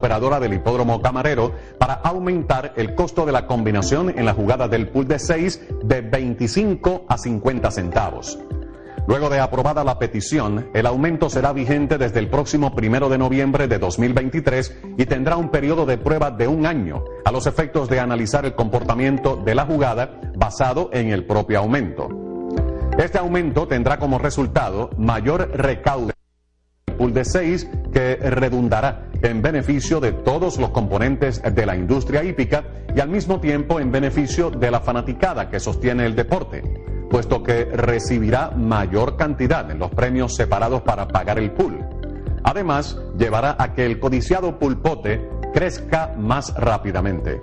operadora del hipódromo camarero para aumentar el costo de la combinación en la jugada del pool de 6 de 25 a 50 centavos. Luego de aprobada la petición, el aumento será vigente desde el próximo primero de noviembre de 2023 y tendrá un periodo de prueba de un año a los efectos de analizar el comportamiento de la jugada basado en el propio aumento. Este aumento tendrá como resultado mayor recaudo pool de 6 que redundará en beneficio de todos los componentes de la industria hípica y al mismo tiempo en beneficio de la fanaticada que sostiene el deporte, puesto que recibirá mayor cantidad en los premios separados para pagar el pool. Además, llevará a que el codiciado pulpote crezca más rápidamente.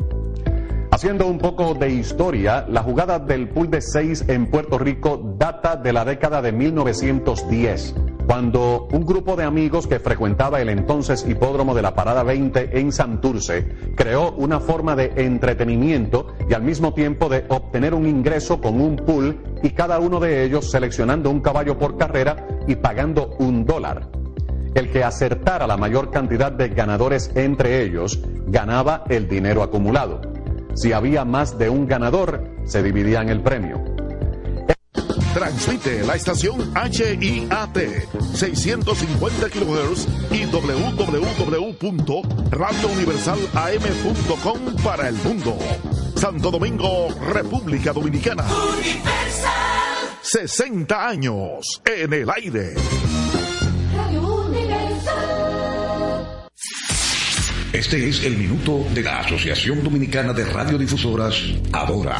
Haciendo un poco de historia, la jugada del pool de 6 en Puerto Rico data de la década de 1910 cuando un grupo de amigos que frecuentaba el entonces hipódromo de la Parada 20 en Santurce creó una forma de entretenimiento y al mismo tiempo de obtener un ingreso con un pool y cada uno de ellos seleccionando un caballo por carrera y pagando un dólar. El que acertara la mayor cantidad de ganadores entre ellos ganaba el dinero acumulado. Si había más de un ganador, se dividían el premio. Transmite la estación HIAT 650 kHz y www.radiouniversalam.com para el mundo. Santo Domingo, República Dominicana. 60 años en el aire. Este es el minuto de la Asociación Dominicana de Radiodifusoras, Adora.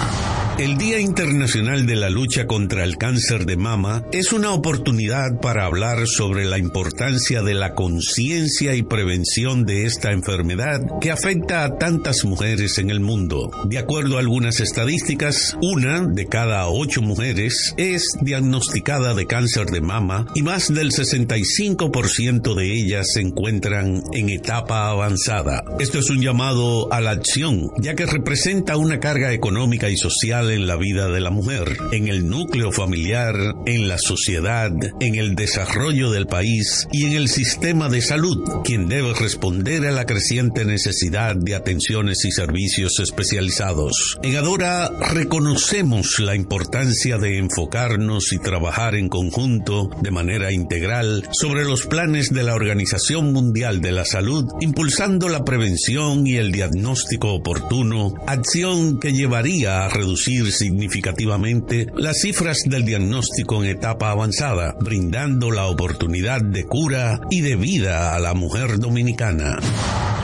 El Día Internacional de la Lucha contra el Cáncer de Mama es una oportunidad para hablar sobre la importancia de la conciencia y prevención de esta enfermedad que afecta a tantas mujeres en el mundo. De acuerdo a algunas estadísticas, una de cada ocho mujeres es diagnosticada de cáncer de mama y más del 65% de ellas se encuentran en etapa avanzada. Esto es un llamado a la acción, ya que representa una carga económica y social en la vida de la mujer, en el núcleo familiar, en la sociedad, en el desarrollo del país y en el sistema de salud, quien debe responder a la creciente necesidad de atenciones y servicios especializados. En Adora reconocemos la importancia de enfocarnos y trabajar en conjunto de manera integral sobre los planes de la Organización Mundial de la Salud, impulsando la prevención y el diagnóstico oportuno, acción que llevaría a reducir significativamente las cifras del diagnóstico en etapa avanzada, brindando la oportunidad de cura y de vida a la mujer dominicana.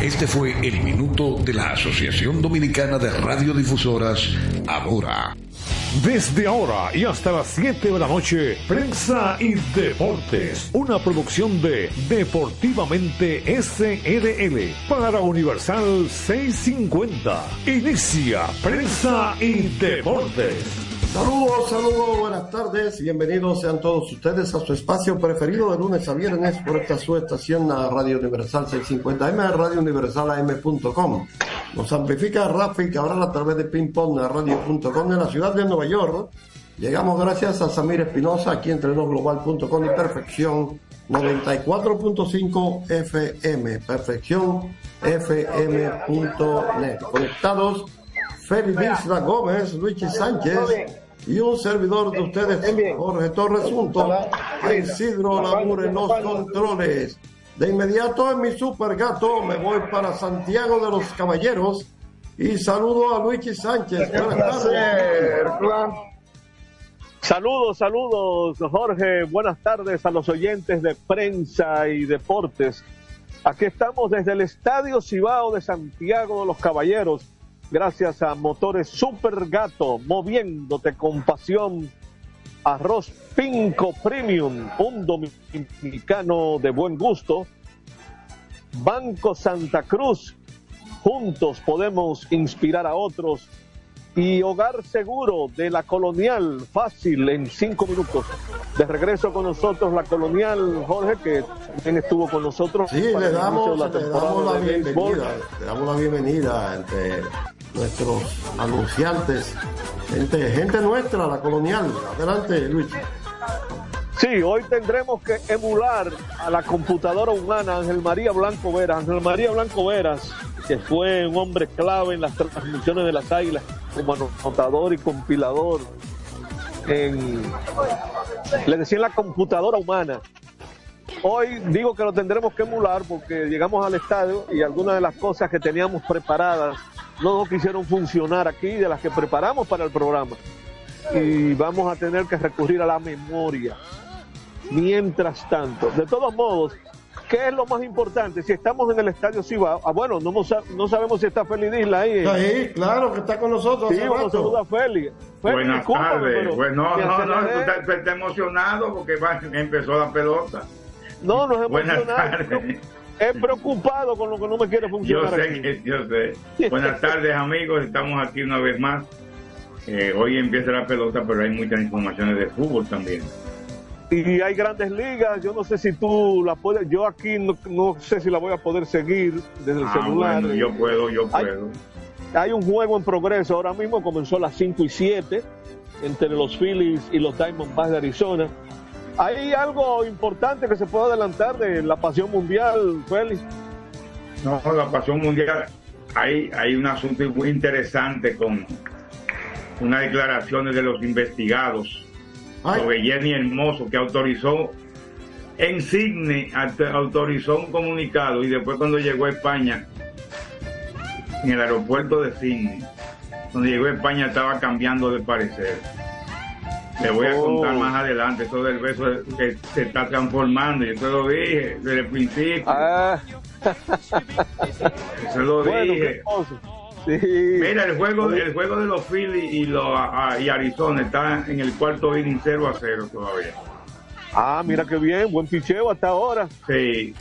Este fue el minuto de la Asociación Dominicana de Radiodifusoras, ahora. Desde ahora y hasta las 7 de la noche, Prensa y Deportes, una producción de Deportivamente SRL para Universal 650. Inicia Prensa y Deportes. Saludos, saludos, buenas tardes, bienvenidos sean todos ustedes a su espacio preferido de lunes a viernes por esta su estación a Radio Universal 650M, radiouniversalam.com. Nos amplifica Rafi Cabral a través de pingpongradio.com en la ciudad de Nueva York. Llegamos gracias a Samir Espinosa aquí en global.com y Perfección 94.5 FM, Perfección FM.net. Conectados Félix La Gómez, Luigi Sánchez y un servidor de ustedes, Jorge Torres, junto a Isidro Lamur en los controles. De inmediato en mi super gato me voy para Santiago de los Caballeros y saludo a Luigi Sánchez. Buenas tardes. Saludos, saludos, Jorge. Buenas tardes a los oyentes de prensa y deportes. Aquí estamos desde el Estadio Cibao de Santiago de los Caballeros gracias a Motores Super Gato, moviéndote con pasión. Arroz Pinco Premium, un dominicano de buen gusto. Banco Santa Cruz, juntos podemos inspirar a otros y Hogar Seguro de la Colonial, fácil en cinco minutos. De regreso con nosotros la Colonial, Jorge, que también estuvo con nosotros. Sí, le damos, la, le damos la bienvenida, le damos la bienvenida entre nuestros anunciantes, gente, gente nuestra, la Colonial. Adelante, Luis. Sí, hoy tendremos que emular a la computadora humana Ángel María Blanco Veras. Ángel María Blanco Veras, que fue un hombre clave en las transmisiones de las águilas como anotador y compilador. En, le decían la computadora humana. Hoy digo que lo tendremos que emular porque llegamos al estadio y algunas de las cosas que teníamos preparadas no quisieron funcionar aquí, de las que preparamos para el programa. Y vamos a tener que recurrir a la memoria. Mientras tanto, de todos modos, ¿qué es lo más importante? Si estamos en el estadio Cibao, ah, bueno, no, no sabemos si está Félix Isla ahí. Está ahí, claro, que está con nosotros. Sí, vamos a saludar a Félix. Buenas tardes. Bueno, no, no, no, tú estás emocionado porque empezó la pelota. No, no es emocionado. Es preocupado con lo que no me quiere funcionar. Yo sé, que, yo sé. Buenas tardes, amigos. Estamos aquí una vez más. Eh, hoy empieza la pelota, pero hay muchas informaciones de fútbol también. Y hay grandes ligas. Yo no sé si tú la puedes. Yo aquí no, sé si la voy a poder seguir desde el ah, celular. yo puedo, yo puedo. Hay, un juego en progreso. Ahora mismo comenzó a las 5 y 7 entre los Phillies y los Diamondbacks de Arizona. ¿Hay algo importante que se pueda adelantar de la pasión mundial, Félix? No, la pasión mundial, hay, hay un asunto muy interesante con unas declaraciones de los investigados sobre Jenny Hermoso, que autorizó en Signe, autorizó un comunicado y después cuando llegó a España, en el aeropuerto de Signe, cuando llegó a España estaba cambiando de parecer. Le voy a contar oh. más adelante eso del beso que se está transformando. Yo te lo dije desde el principio. Ah. Eso lo dije. Mira, el juego, el juego de los Phillies y, los, y Arizona está en el cuarto inning 0 a 0 todavía. Ah, mira qué bien, buen picheo hasta ahora. Sí.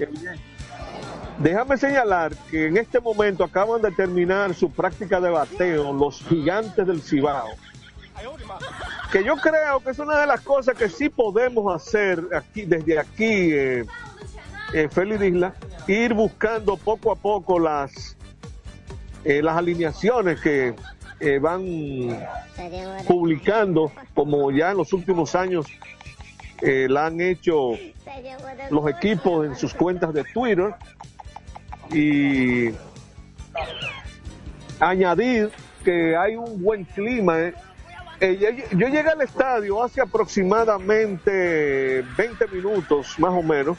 Déjame señalar que en este momento acaban de terminar su práctica de bateo los gigantes del Cibao que yo creo que es una de las cosas que sí podemos hacer aquí desde aquí, eh, eh Félix Isla, ir buscando poco a poco las, eh, las alineaciones que eh, van publicando, como ya en los últimos años la han hecho los equipos en sus cuentas de Twitter. Y añadir que hay un buen clima eh, yo llegué al estadio hace aproximadamente 20 minutos, más o menos,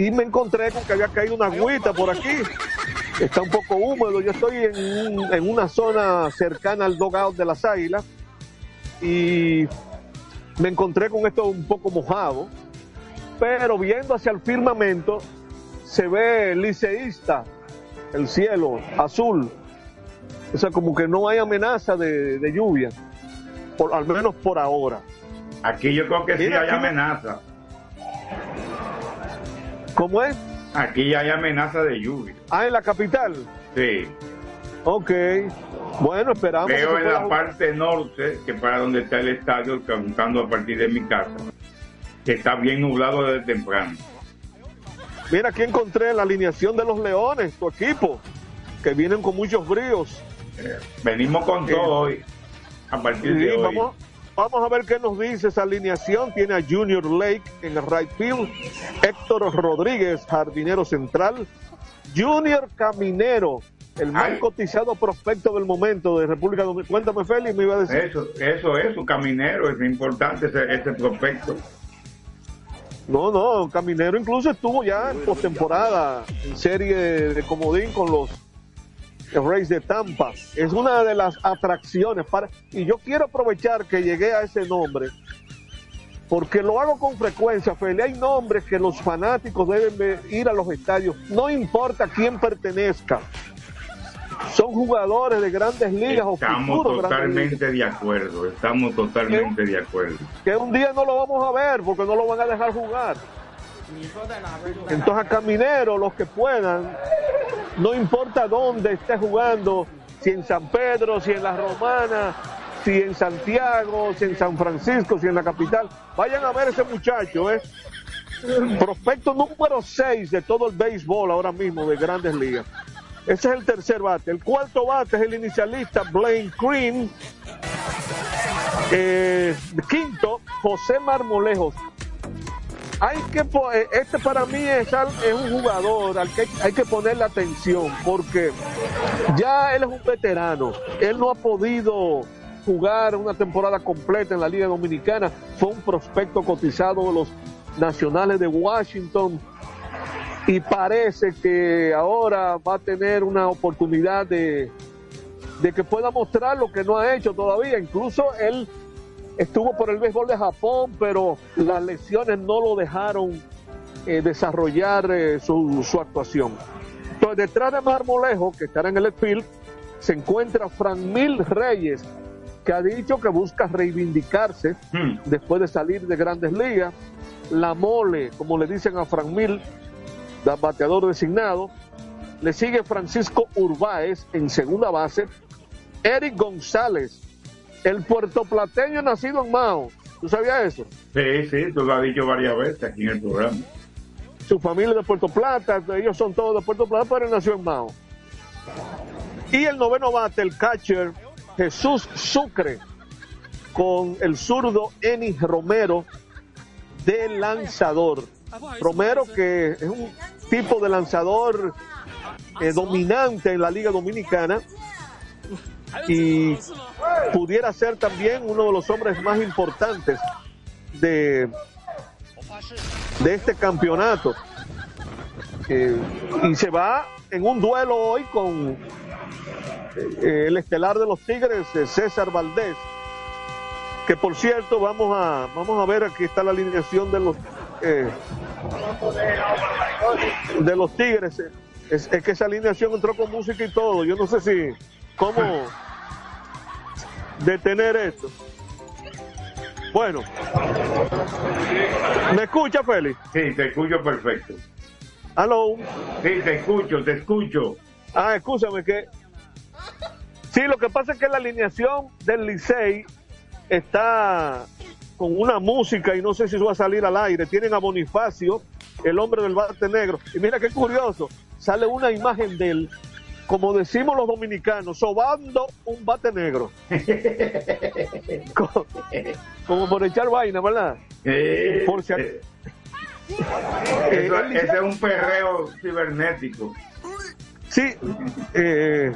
y me encontré con que había caído una agüita por aquí. Está un poco húmedo. Yo estoy en, una zona cercana al dogout de las águilas y me encontré con esto un poco mojado, pero viendo hacia el firmamento se ve liceísta, el cielo azul. O sea, como que no hay amenaza de lluvia al menos por ahora. Aquí yo creo que sí hay amenaza. ¿Cómo es? Aquí hay amenaza de lluvia. Ah, en la capital. Sí. Ok. Bueno, esperamos. Veo en la parte norte, que para donde está el estadio, contando a partir de mi casa, que está bien nublado desde temprano. Mira, aquí encontré la alineación de los Leones, tu equipo, que vienen con muchos bríos. Eh, venimos con todo hoy a partir de hoy. Vamos, vamos, a ver qué nos dice esa alineación. Tiene a Junior Lake en el right field, Héctor Rodríguez, jardinero central, Junior Caminero, el más cotizado prospecto del momento de República Dominicana. Cuéntame, Félix, me iba a decir. Eso, eso es, un caminero, es importante ese, ese prospecto. No, no, Caminero incluso estuvo ya en postemporada, en serie de comodín con los el Race de Tampa. Es una de las atracciones para y yo quiero aprovechar que llegué a ese nombre porque lo hago con frecuencia, Feli. Hay nombres que los fanáticos deben ir a los estadios, no importa quién pertenezca. Son jugadores de grandes ligas estamos totalmente de acuerdo, estamos totalmente de acuerdo. Que un día no lo vamos a ver porque no lo van a dejar jugar. Entonces a Caminero, los que puedan, no importa dónde esté jugando, si en San Pedro, si en la Romana, si en Santiago, si en San Francisco, si en la capital, vayan a ver ese muchacho, ¿eh? Prospecto número 6 de todo el béisbol ahora mismo de grandes ligas. Ese es el tercer bate. El cuarto bate es el inicialista Blaine Cream. Eh, quinto, José Marmolejos. Hay que eh, este para mí es, un jugador al que hay que ponerle atención porque ya él es un veterano, él no ha podido jugar una temporada completa en la Liga Dominicana, fue un prospecto cotizado de los Nacionales de Washington. Y parece que ahora va a tener una oportunidad de, de que pueda mostrar lo que no ha hecho todavía, incluso él estuvo por el béisbol de Japón, pero las lesiones no lo dejaron eh, desarrollar eh, su, actuación. Entonces, detrás de Marmolejo, que estará en el field, se encuentra Mil Reyes, que ha dicho que busca reivindicarse hmm. después de salir de grandes ligas. La mole, como le dicen a Mil, bateador designado. Le sigue Francisco Urbáez en segunda base. Eric González el puertoplateño nacido en Mao. ¿Tú sabías eso? Sí, sí, tú lo has dicho varias veces aquí en el programa. Su familia de Puerto Plata, ellos son todos de Puerto Plata, pero él nació en Mao. Y el noveno bate, el catcher Jesús Sucre, con el zurdo Eni Romero de lanzador. Romero, que es un tipo de lanzador eh, dominante en la Liga Dominicana, y pudiera ser también uno de los hombres más importantes de, de este campeonato. Eh, y se va en un duelo hoy con eh, el estelar de los Tigres, eh, César Valdés, que por cierto vamos a vamos a ver aquí está la alineación de los de los Tigres. Es, es, que esa alineación entró con música y todo. Yo no sé si cómo detener esto. Bueno, ¿me escucha, Félix? Sí, te escucho perfecto. ¿Aló? Sí, te escucho, te escucho. Ah, escúchame que... Sí, lo que pasa es que la alineación del Licey está con una música y no sé si eso va a salir al aire. Tienen a Bonifacio, el hombre del bate negro. Y mira qué curioso, sale una imagen de él como decimos los dominicanos, sobando un bate negro. como, por echar vaina, ¿verdad? por si ese es un perreo cibernético. Sí. Eh,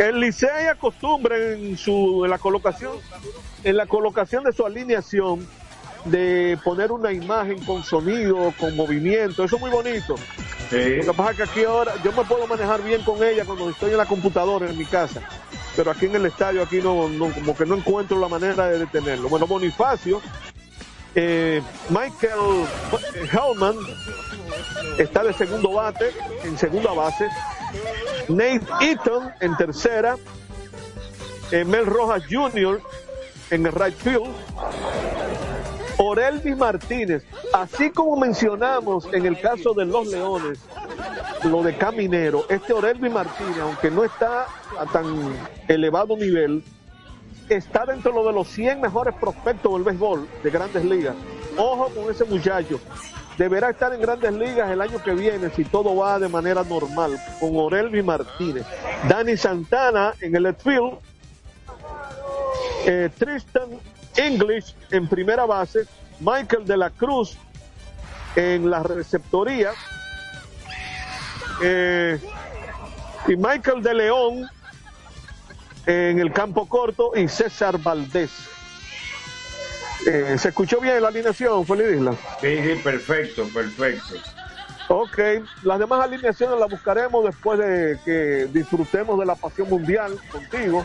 el Licey acostumbra en su en la colocación en la colocación de su alineación de poner una imagen con sonido, con movimiento, eso es muy bonito. Lo que pasa es que aquí ahora yo me puedo manejar bien con ella cuando estoy en la computadora en mi casa, pero aquí en el estadio aquí no, como que no encuentro la manera de detenerlo. Bueno, Bonifacio, eh, Michael Hellman está de segundo bate, en segunda base, Nate Eaton en tercera, eh, Mel Rojas Jr. en el right field, Orelvi Martínez, así como mencionamos en el caso de los Leones, lo de Caminero, este Orelvi Martínez, aunque no está a tan elevado nivel, está dentro de los 100 mejores prospectos del béisbol de grandes ligas. Ojo con ese muchacho. Deberá estar en grandes ligas el año que viene si todo va de manera normal, con Orelvi Martínez. Dani Santana en el left field. Eh, Tristan English en primera base, Michael de la Cruz en la receptoría eh, y Michael de León en el campo corto y César Valdés. Eh, ¿Se escuchó bien la alineación, Feliz Isla? Sí, sí, perfecto, perfecto. Ok, las demás alineaciones las buscaremos después de que disfrutemos de la pasión mundial contigo.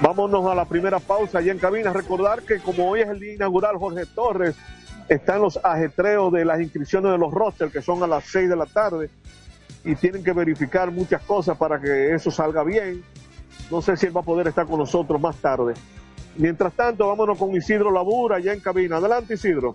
Vámonos a la primera pausa allá en cabina. Recordar que como hoy es el día inaugural, Jorge Torres está en los ajetreos de las inscripciones de los rosters, que son a las 6 de la tarde, y tienen que verificar muchas cosas para que eso salga bien. No sé si él va a poder estar con nosotros más tarde. Mientras tanto, vámonos con Isidro Labura allá en cabina. Adelante, Isidro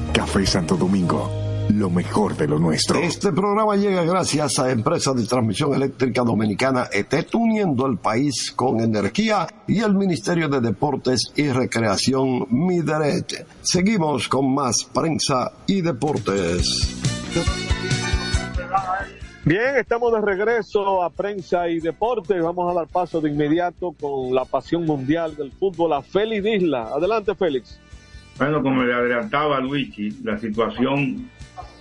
Café Santo Domingo, lo mejor de lo nuestro. Este programa llega gracias a Empresa de Transmisión Eléctrica Dominicana ETET, uniendo el país con energía y el Ministerio de Deportes y Recreación Mideret. Seguimos con más prensa y deportes. Bien, estamos de regreso a prensa y deporte. Vamos a dar paso de inmediato con la pasión mundial del fútbol a Félix Isla. Adelante, Félix. Bueno, como le adelantaba Luigi, la situación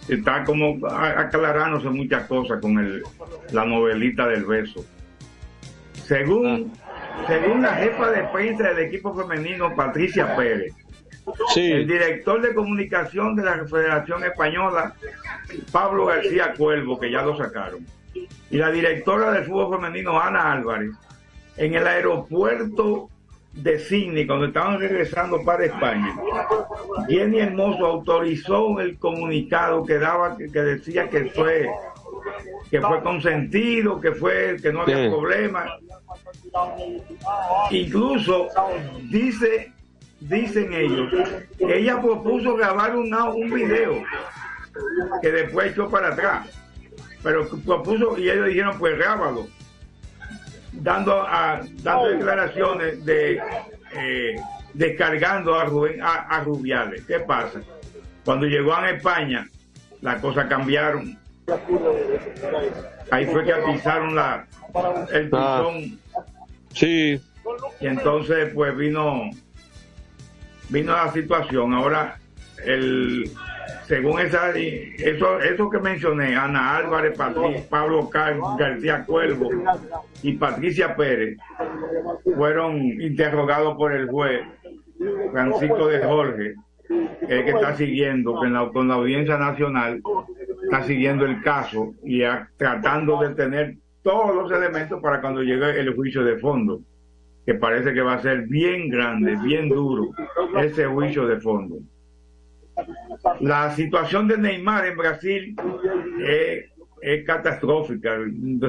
está como aclarándose muchas cosas con el, la novelita del beso. Según, según la jefa de prensa del equipo femenino, Patricia Pérez, El director de comunicación de la Federación Española, Pablo García Cuervo, que ya lo sacaron, y la directora del fútbol femenino, Ana Álvarez, en el aeropuerto de Sydney, cuando estaban regresando para España, Jenny Hermoso autorizó el comunicado que daba, que, decía que fue que fue consentido, que fue que no había problema. Incluso dice dicen ellos que ella propuso grabar una, un video que después echó para atrás, pero propuso y ellos dijeron pues grábalo dando, a, dando declaraciones de eh, descargando a, Rubén, a, Rubiales. ¿Qué pasa? Cuando llegó a España, las cosas cambiaron. Ahí fue que pisaron la, el ah. pistón. sí. Y entonces, pues vino, vino la situación. Ahora, el, según esa, eso, eso que mencioné, Ana Álvarez, Pablo García Cuervo y Patricia Pérez, fueron interrogados por el juez Francisco de Jorge, el que está siguiendo, con la, con la Audiencia Nacional, está siguiendo el caso y tratando de tener todos los elementos para cuando llegue el juicio de fondo, que parece que va a ser bien grande, bien duro, ese juicio de fondo. La situación de Neymar en Brasil es, catastrófica.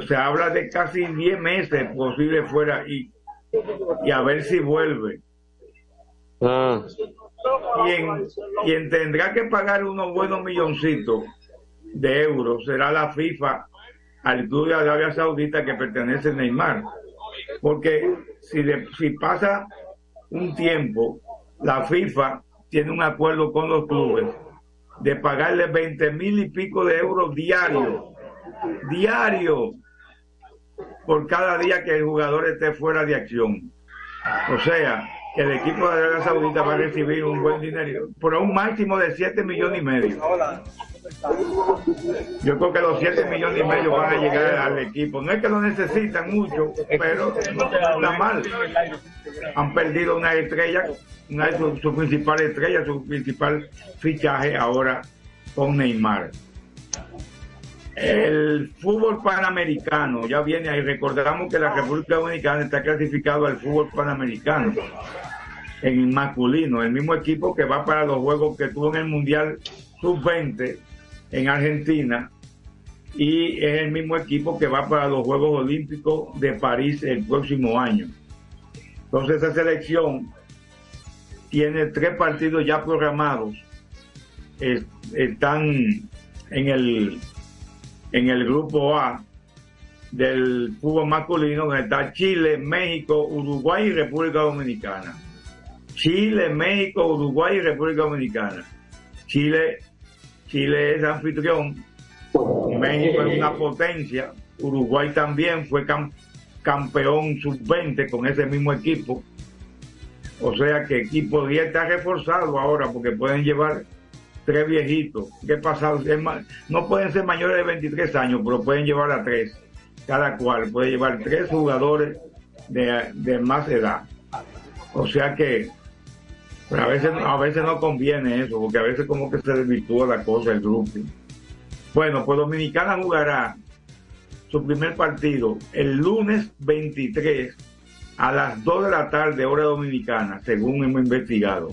Se habla de casi 10 meses posible fuera y, y a ver si vuelve. Ah. Quien, tendrá que pagar unos buenos milloncitos de euros será la FIFA al club de Arabia Saudita que pertenece a Neymar. Porque si, si pasa un tiempo, la FIFA tiene un acuerdo con los clubes de pagarle 20 mil y pico de euros diarios, diario, por cada día que el jugador esté fuera de acción. O sea, el equipo de Arabia Saudita va a recibir un buen dinero, por un máximo de 7 millones y medio. Yo creo que los 7 millones y medio van a llegar al equipo. No es que lo necesitan mucho, pero no está mal. Han perdido una estrella su, principal estrella, su principal fichaje ahora con Neymar. El fútbol panamericano ya viene ahí. Recordamos que la República Dominicana está clasificado al fútbol panamericano en masculino, el mismo equipo que va para los juegos que tuvo en el Mundial Sub-20 en Argentina y es el mismo equipo que va para los Juegos Olímpicos de París el próximo año. Entonces esa selección tiene tres partidos ya programados. están en el, en el grupo A del fútbol masculino, donde está Chile, México, Uruguay y República Dominicana. Chile, México, Uruguay y República Dominicana. Chile, Chile es anfitrión, México es una potencia, Uruguay también fue campeón sub-20 con ese mismo equipo o sea que aquí podría estar reforzado ahora porque pueden llevar tres viejitos. ¿Qué pasa? No pueden ser mayores de 23 años, pero pueden llevar a tres. Cada cual puede llevar tres jugadores de, más edad. O sea que a veces, a veces no conviene eso, porque a veces como que se desvirtúa la cosa, el grupo. Bueno, pues Dominicana jugará su primer partido el lunes 23 a las 2 de la tarde, hora dominicana, según hemos investigado.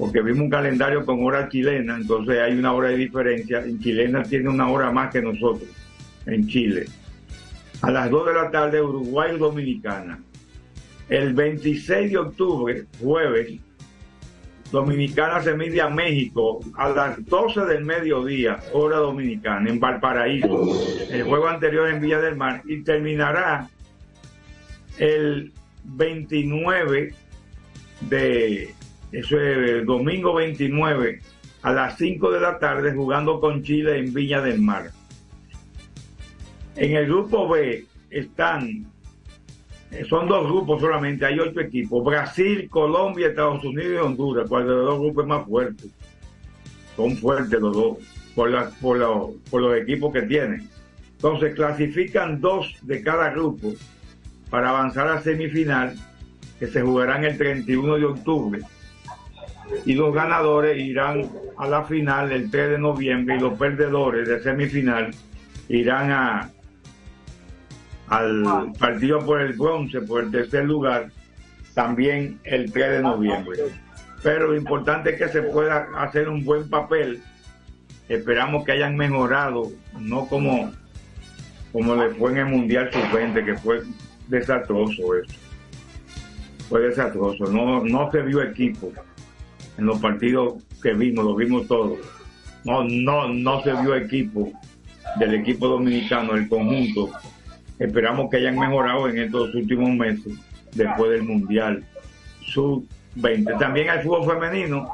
Porque vimos un calendario con hora chilena, entonces hay una hora de diferencia. En chilena tiene una hora más que nosotros, en Chile. A las 2 de la tarde, Uruguay Dominicana. El 26 de octubre, jueves, Dominicana se mide a México a las 12 del mediodía, hora dominicana, en Valparaíso. El juego anterior en Villa del Mar y terminará el 29 de, eso es domingo 29, a las 5 de la tarde jugando con Chile en Viña del Mar. En el grupo B están, son dos grupos solamente, hay ocho equipos, Brasil, Colombia, Estados Unidos y Honduras, cuál de los grupos más fuerte. Son fuertes los dos, por, por, por los equipos que tienen. Entonces clasifican dos de cada grupo para avanzar a semifinal que se jugarán el 31 de octubre y los ganadores irán a la final el 3 de noviembre y los perdedores de semifinal irán a al partido por el bronce, por el tercer lugar, también el 3 de noviembre. Pero lo importante es que se pueda hacer un buen papel. Esperamos que hayan mejorado, no como, como le fue en el Mundial Sub-20, que fue desastroso eso. Fue desastroso. No, no se vio equipo en los partidos que vimos, lo vimos todos. No, no, no se vio equipo del equipo dominicano, el conjunto. Esperamos que hayan mejorado en estos últimos meses, después del Mundial Sub-20. También hay fútbol femenino.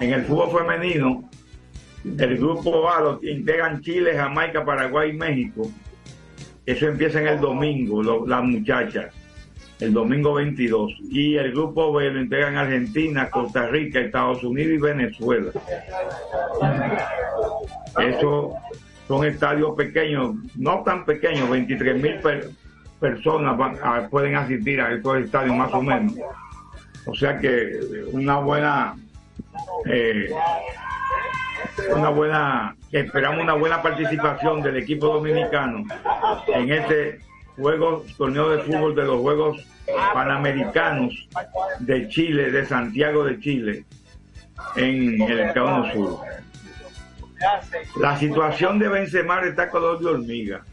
En el fútbol femenino, el grupo A lo integran Chile, Jamaica, Paraguay y México. Eso empieza en el domingo, lo- las muchachas, el domingo 22. Y el grupo B lo integran Argentina, Costa Rica, Estados Unidos y Venezuela. Eso son estadios pequeños, no tan pequeños, 23 mil personas van pueden asistir a estos estadios más o menos. O sea que una buena, eh, una buena, esperamos una buena participación del equipo dominicano en este juego, torneo de fútbol de los Juegos Panamericanos de Chile, de Santiago de Chile, en el Estado Sur. La situación de Benzema está color de hormiga.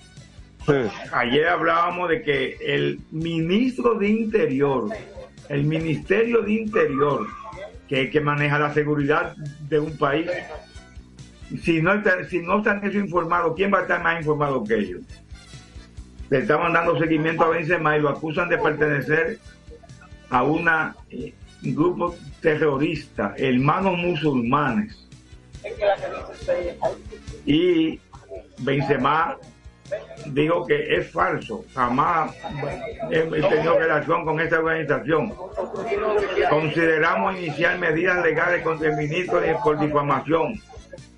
Ayer hablábamos de que el ministro de Interior, el Ministerio de Interior, que, que maneja la seguridad de un país, si no, si no están eso informados, ¿quién va a estar más informado que ellos? Le estaban dando seguimiento a Benzema y lo acusan de pertenecer a una, eh, un grupo terrorista, hermanos musulmanes y Benzema dijo que es falso, jamás he tenido relación con esta organización. Consideramos iniciar medidas legales contra el ministro por difamación.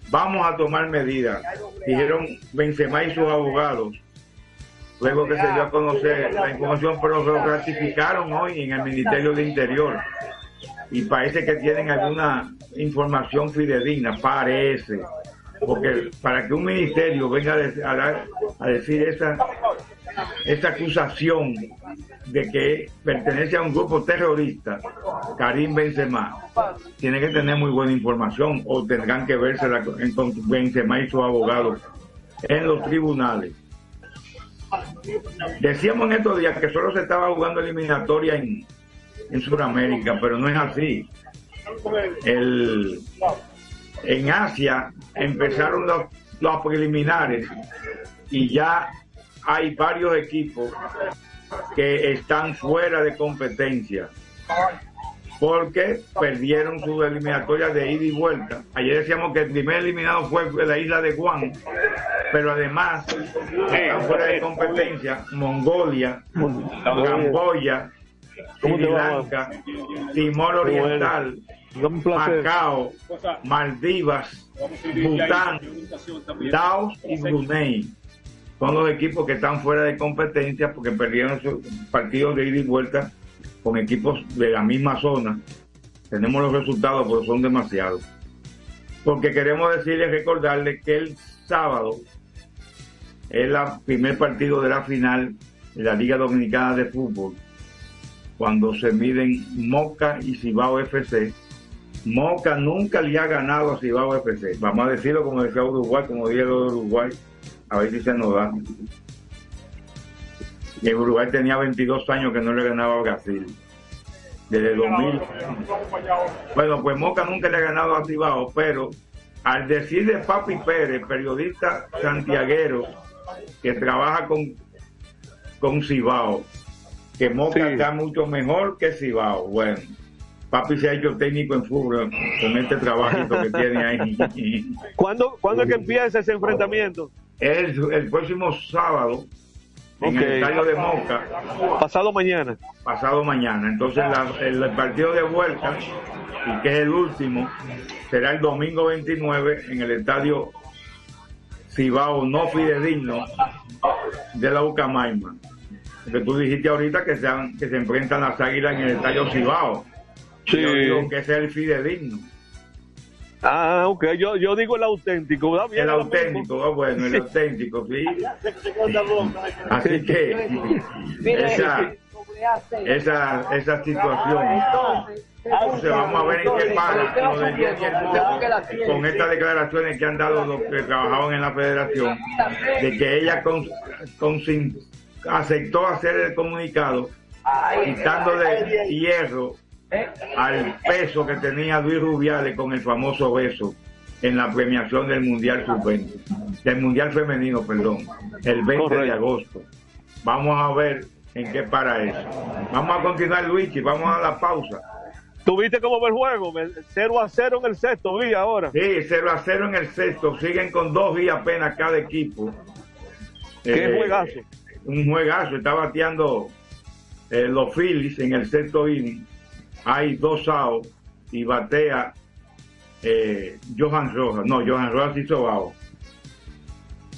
Vamos a tomar medidas, dijeron Benzema y sus abogados. Luego que se dio a conocer la información, pero lo ratificaron hoy en el Ministerio de Interior. Y parece que tienen alguna información fidedigna, parece porque para que un ministerio venga a, dar- a decir esa, esa acusación de que pertenece a un grupo terrorista, Karim Benzema, tiene que tener muy buena información o tendrán que verse la- en- con Benzema y sus abogados en los tribunales. Decíamos en estos días que solo se estaba jugando eliminatoria en, en Sudamérica, pero no es así. El, en Asia empezaron los, los preliminares y ya hay varios equipos que están fuera de competencia porque perdieron sus eliminatorias de ida y vuelta. Ayer decíamos que el primer eliminado fue la isla de Guam, pero además están fuera de competencia Mongolia, Camboya, ¿Cómo Sri Lanka, Timor Oriental. Macao, Maldivas, Bután, Laos y Brunei. Son los equipos que están fuera de competencia porque perdieron sus partidos de ida y vuelta con equipos de la misma zona. Tenemos los resultados, pero son demasiados. Porque queremos decirles, recordarles que el sábado es el primer partido de la final de la Liga Dominicana de Fútbol, cuando se miden Moca y Cibao FC. Moca nunca le ha ganado a Cibao FC. Vamos a decirlo como decía Uruguay, como de Uruguay, a ver si se nos da. Y el Uruguay tenía 22 años que no le ganaba a Brasil. Desde 2000. Bueno, pues Moca nunca le ha ganado a Cibao, pero al decir de Papi Pérez, periodista santiaguero, que trabaja con, con Cibao, que Moca está mucho mejor que Cibao. Bueno, Papi se ha hecho técnico en fútbol con este trabajito que tiene ahí. ¿Cuándo, ¿Cuándo es que empieza ese enfrentamiento? El, el próximo sábado, en el estadio de Moca. Pasado mañana. Pasado mañana. Entonces la- el, el partido de vuelta, y que es el último, será el domingo 29 en el estadio Cibao no fidedigno de la Ucamaima. Que tú dijiste ahorita que se, han- que se enfrentan las águilas en el estadio Cibao. Sí. Yo digo que ese es el fidedigno. Ah, ok, yo, yo digo el auténtico, ¿verdad? Bien, El lo auténtico, ah, bueno, el auténtico, sí. Así que esa, esa, esa situación. Entonces vamos a ver en qué para con estas declaraciones que han dado los que trabajaban en la federación, de que ella con, consin- aceptó hacer el comunicado quitándole hierro al peso que tenía Luis Rubiales con el famoso beso en la premiación del Mundial Sub-20, del Mundial Femenino, perdón, el 20 de agosto. Vamos a ver en qué para eso. Vamos a continuar, Luigi, vamos a la pausa. ¿Tuviste cómo va el juego? 0 a 0 en el sexto, vi ahora. Sí, 0 a 0 en el sexto, siguen con dos días apenas cada equipo. Qué Eh, juegazo. Un juegazo, está bateando eh, los Phillies en el sexto inning. Hay dos outs y batea eh, Johan Rojas. No, Johan Rojas hizo out.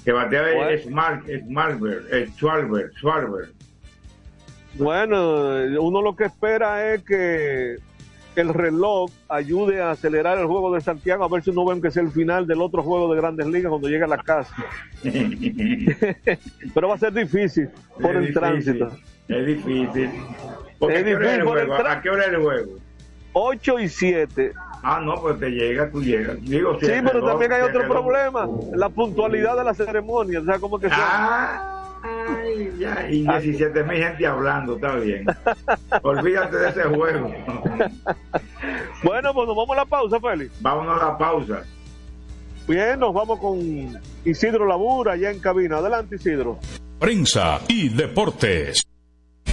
Que batea es Smart, Smartberg, eh, Schwarber, Schwarber. Bueno, uno lo que espera es que el reloj ayude a acelerar el juego de Santiago, a ver si uno ve que sea el final del otro juego de Grandes Ligas cuando llegue a la casa. Pero va a ser difícil por Es el difícil, tránsito. Es difícil. Porque Es ¿a qué hora es el difícil por el juego? tra- ¿A qué hora es el juego? 8 y 7. Ah, no, pues te llega, tú llegas. Digo, Sí, pero reloj- también hay otro problema, la puntualidad de la ceremonia, o sea, como que sea... Ay, ya, y 17 mil gente hablando, está bien. Olvídate de ese juego. Bueno, pues nos vamos a la pausa, Félix. Vámonos a la pausa. Bien, nos vamos con Isidro Labura, allá en cabina. Adelante, Isidro. Prensa y deportes.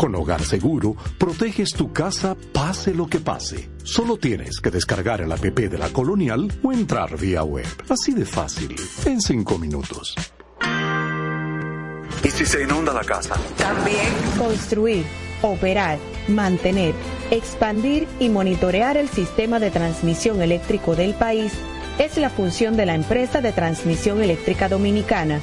Con Hogar Seguro, proteges tu casa pase lo que pase. Solo tienes que descargar el app de la Colonial o entrar vía web. Así de fácil, en cinco minutos. ¿Y si se inunda la casa? También. Construir, operar, mantener, expandir y monitorear el sistema de transmisión eléctrico del país es la función de la empresa de transmisión eléctrica dominicana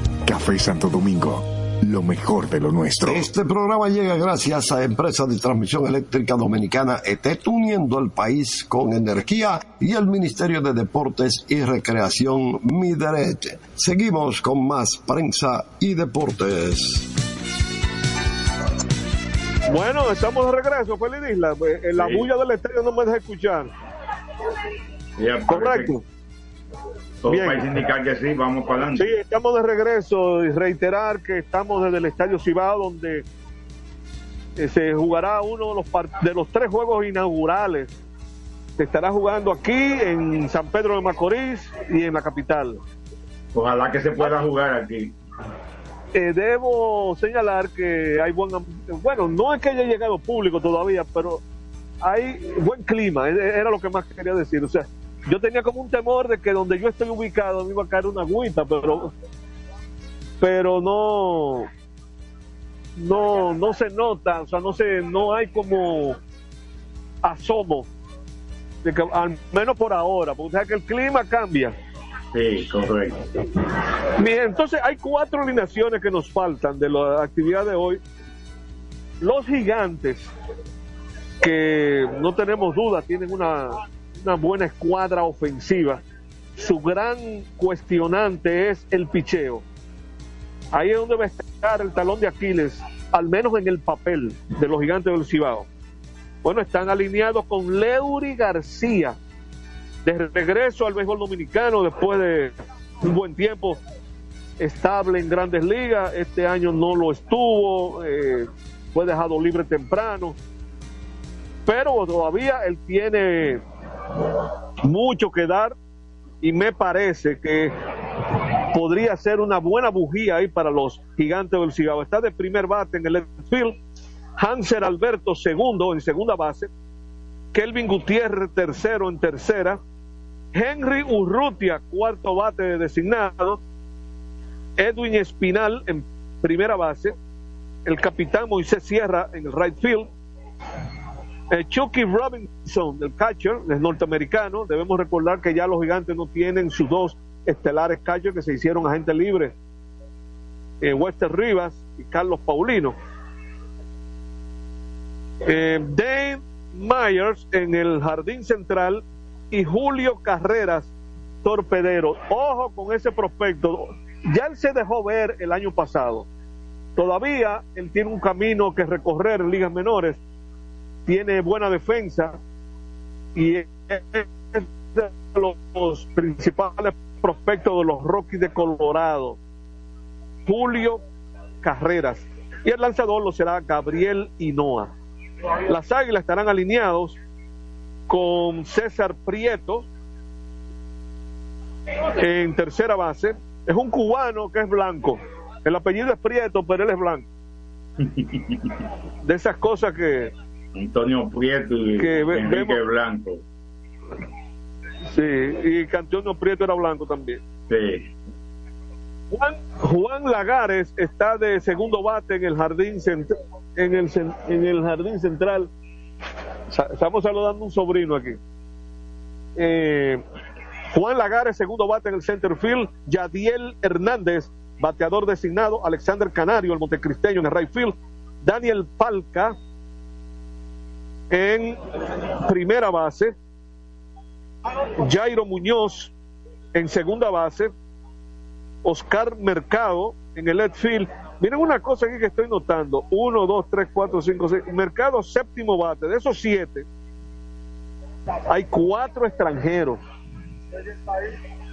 Café Santo Domingo, lo mejor de lo nuestro. Este programa llega gracias a Empresa de Transmisión Eléctrica Dominicana ETET, uniendo el país con energía y el Ministerio de Deportes y Recreación Mideret. Seguimos con más prensa y deportes. Bueno, estamos de regreso, Feliz Isla. Eh, La Sí. bulla del estadio no me deja escuchar. Ya, Correcto. Todo Bien. parece indicar que sí, vamos para adelante. Sí, estamos de regreso y reiterar que estamos desde el Estadio Cibao donde eh, se jugará uno de los, de los tres juegos inaugurales. Se estará jugando aquí en San Pedro de Macorís y en la capital. Ojalá que se pueda jugar aquí. Eh, debo señalar que hay buen, bueno, no es que haya llegado público todavía, pero hay buen clima, e- era lo que más quería decir. O sea, yo tenía como un temor de que donde yo estoy ubicado me iba a caer una agüita, pero, pero no, no, no se nota, o sea, no se, no hay como asomo, de que, al menos por ahora, porque que el clima cambia. Sí, correcto. Bien, entonces hay cuatro alineaciones que nos faltan de la actividad de hoy. Los gigantes, que no tenemos duda, tienen una, una buena escuadra ofensiva. Su gran cuestionante es el picheo. Ahí es donde va a estar el talón de Aquiles, al menos en el papel de los gigantes del Cibao. Bueno, están alineados con Leury García, de regreso al béisbol dominicano después de un buen tiempo estable en grandes ligas. Este año no lo estuvo, eh, fue dejado libre temprano, pero todavía él tiene mucho que dar y me parece que podría ser una buena bujía ahí para los gigantes del Cigao. Está de primer bate en el left field, Hanser Alberto segundo en segunda base, Kelvin Gutiérrez tercero en tercera, Henry Urrutia cuarto bate designado, Edwin Espinal en primera base, el capitán Moisés Sierra en el right field, eh, Chucky Robinson, el catcher, el norteamericano. Debemos recordar que ya los gigantes no tienen sus dos estelares catchers que se hicieron agente libre, eh, Wester Rivas y Carlos Paulino. Eh, Dave Myers en el jardín central y Julio Carreras, torpedero. Ojo con ese prospecto. Ya él se dejó ver el año pasado. Todavía él tiene un camino que recorrer en ligas menores. Tiene buena defensa y es de los principales prospectos de los Rockies de Colorado. Julio Carreras. Y el lanzador lo será Gabriel Hinoa. Las águilas estarán alineados con César Prieto en tercera base. Es un cubano que es blanco. El apellido es Prieto, pero él es blanco. De esas cosas que. Antonio Prieto y Que ve- Enrique vemos- Blanco. Sí, y que Antonio Prieto era blanco también. Sí. Juan, Juan Lagares está de segundo bate en el jardín cent- en el en el jardín central. Estamos saludando a un sobrino aquí. Eh, Juan Lagares, segundo bate en el center field. Yadiel Hernández, bateador designado. Alexander Canario, el montecristeño en el right field. Daniel Palca en primera base. Jairo Muñoz en segunda base. Oscar Mercado en el left field. Miren una cosa aquí que estoy notando. Uno, dos, tres, cuatro, cinco, seis. Mercado séptimo bate. De esos siete, hay cuatro extranjeros.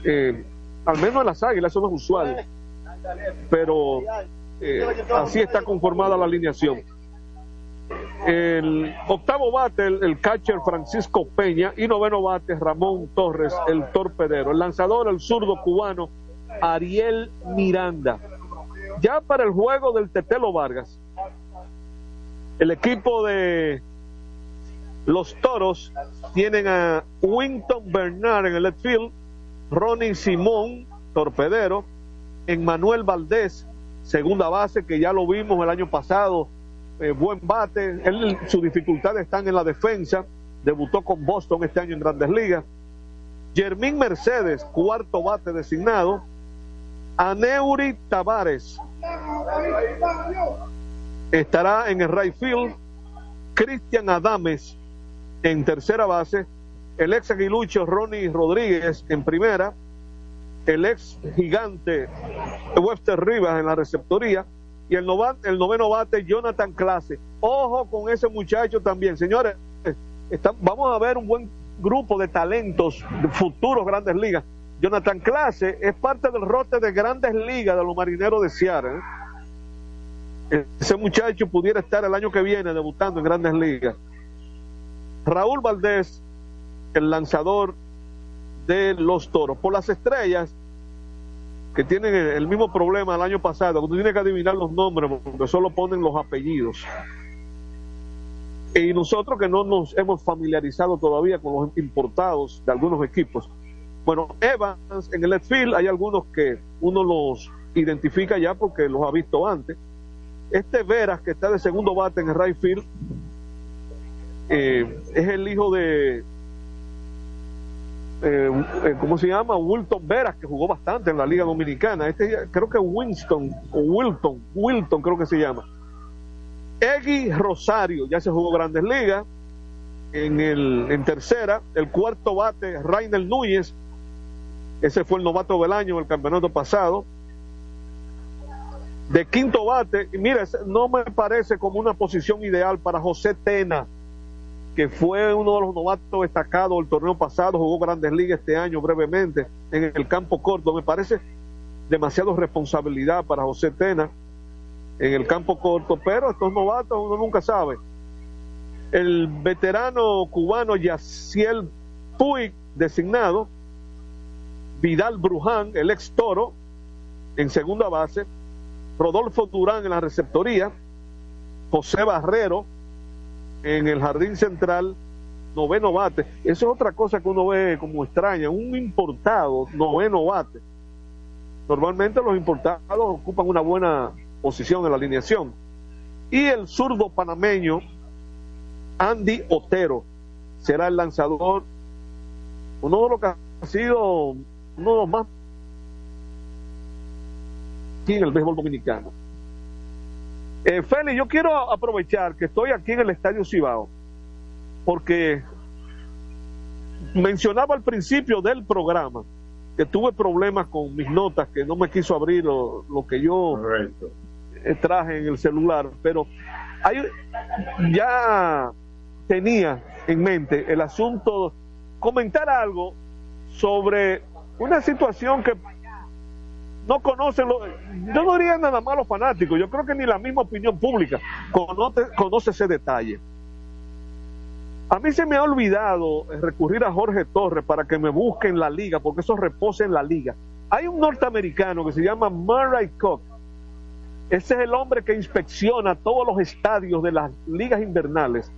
Eh, al menos en las águilas, eso no es. Pero eh, así está conformada la alineación. El octavo bate, el, catcher Francisco Peña. Y noveno bate, Ramón Torres, el torpedero. El lanzador, el zurdo cubano, Ariel Miranda. Ya para el juego del Tetelo Vargas, el equipo de los Toros tienen a Winton Bernard en el left field, Ronnie Simón, torpedero, Emmanuel Valdés, segunda base, que ya lo vimos el año pasado, eh, buen bate, Él, sus dificultades están en la defensa, debutó con Boston este año en Grandes Ligas, Jermín Mercedes, cuarto bate designado, Aneuri Tavares estará en el right field, Cristian Adames en tercera base, el ex aguilucho Ronnie Rodríguez en primera, el ex gigante Webster Rivas en la receptoría y el, el noveno bate Jonathan Clase. Ojo con ese muchacho también, señores. vamos a ver un buen grupo de talentos, futuros grandes ligas. Jonathan Clase es parte del rote de grandes ligas de los marineros de Seattle. ¿eh? Ese muchacho pudiera estar el año que viene debutando en grandes ligas. Raúl Valdés, el lanzador de los toros. Por las estrellas, que tienen el mismo problema el año pasado, cuando tienes que adivinar los nombres, porque solo ponen los apellidos. Y nosotros que no nos hemos familiarizado todavía con los importados de algunos equipos. Bueno, Evans en el left field, hay algunos que uno los identifica ya porque los ha visto antes. Este Veras, que está de segundo bate en el right field, eh, es el hijo de, eh, eh, ¿cómo se llama? Wilton Veras, que jugó bastante en la Liga Dominicana. Este creo que Winston, o Wilton, Wilton creo que se llama. Eggy Rosario, ya se jugó Grandes Ligas en, el, en tercera. El cuarto bate, Rainer Núñez, ese fue el novato del año el campeonato pasado. De quinto bate, mira, no me parece como una posición ideal para José Tena, que fue uno de los novatos destacados del torneo pasado, jugó Grandes Ligas este año brevemente en el campo corto. Me parece demasiado responsabilidad para José Tena en el campo corto, pero estos novatos uno nunca sabe. El veterano cubano Yaciel Puig, designado, Vidal Bruján, el ex toro, en segunda base, Rodolfo Durán en la receptoría, José Barrero en el jardín central, noveno bate. Eso es otra cosa que uno ve como extraña, un importado, noveno bate. Normalmente los importados ocupan una buena posición en la alineación. Y el zurdo panameño, Andy Otero, será el lanzador, uno de los que ha sido uno de los más aquí en el béisbol dominicano. Eh, Félix, yo quiero aprovechar que estoy aquí en el Estadio Cibao, porque mencionaba al principio del programa que tuve problemas con mis notas, que no me quiso abrir lo, lo que yo eh, traje en el celular, pero hay, ya tenía en mente el asunto, comentar algo sobre una situación que no conocen, lo, yo no diría nada más los fanáticos, yo creo que ni la misma opinión pública conoce, conoce ese detalle. A mí se me ha olvidado recurrir a Jorge Torres para que me busque en la liga, porque eso reposa en la liga. Hay un norteamericano que se llama Murray Cook, Ese es el hombre que inspecciona todos los estadios de las ligas invernales,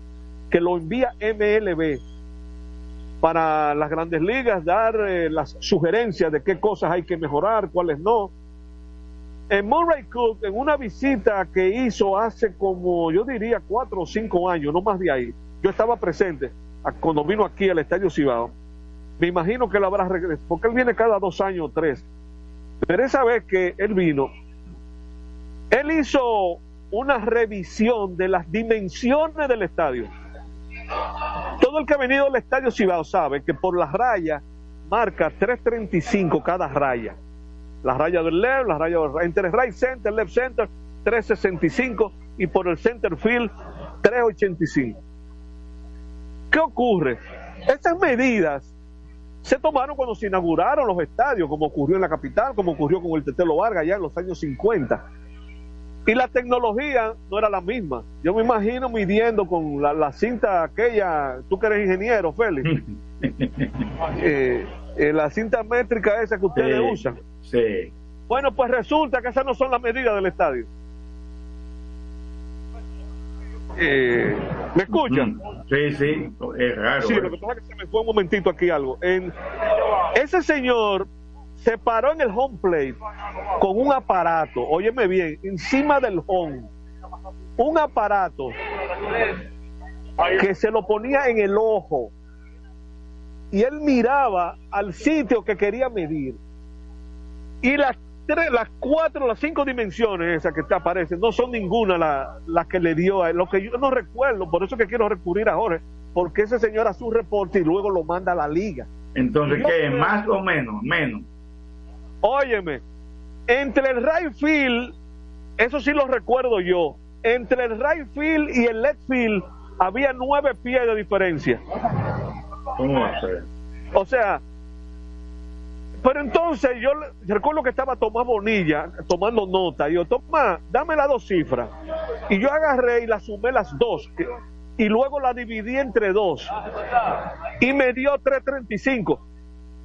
que lo envía MLB para las grandes ligas, dar eh, las sugerencias de qué cosas hay que mejorar, cuáles no. En Murray Cook, en una visita que hizo hace como, yo diría, cuatro o cinco años, no más de ahí, yo estaba presente cuando vino aquí al Estadio Cibao. Me imagino que lo habrá regresado, porque él viene cada dos años o tres. Pero esa vez que él vino, él hizo una revisión de las dimensiones del estadio. Todo el que ha venido al estadio Cibao sabe que por las rayas marca 335 cada raya. La raya del left, la raya del entre el right center, left center, 365 y por el center field 385. ¿Qué ocurre? Estas medidas se tomaron cuando se inauguraron los estadios, como ocurrió en la capital, como ocurrió con el Tetelo Vargas ya en los años 50. Y la tecnología no era la misma. Yo me imagino midiendo con la, cinta aquella, tú que eres ingeniero, Félix, eh, eh, la cinta métrica esa que ustedes usan. Sí. Bueno, pues resulta que esas no son las medidas del estadio. Eh, ¿Me escuchan? Mm. Sí, sí, es raro. Sí, lo que pasa es que se me fue un momentito aquí algo. En, ese señor se paró en el home plate con un aparato, óyeme bien, encima del home, un aparato que se lo ponía en el ojo y él miraba al sitio que quería medir y las tres, las cuatro, las cinco dimensiones esas que te aparecen no son ninguna las la que le dio a él, lo que yo no recuerdo, por eso que quiero recurrir a Jorge, porque ese señor hace un reporte y luego lo manda a la liga. Entonces, ¿qué? ¿Más o menos? Menos. Óyeme, entre el right field, eso sí lo recuerdo yo, entre el right field y el left field había nueve pies de diferencia. O sea, pero entonces yo recuerdo que estaba Tomás Bonilla tomando nota. Y yo, Tomás, dame las dos cifras. Y yo agarré y la sumé las dos. Y luego la dividí entre dos. Y me dio 335.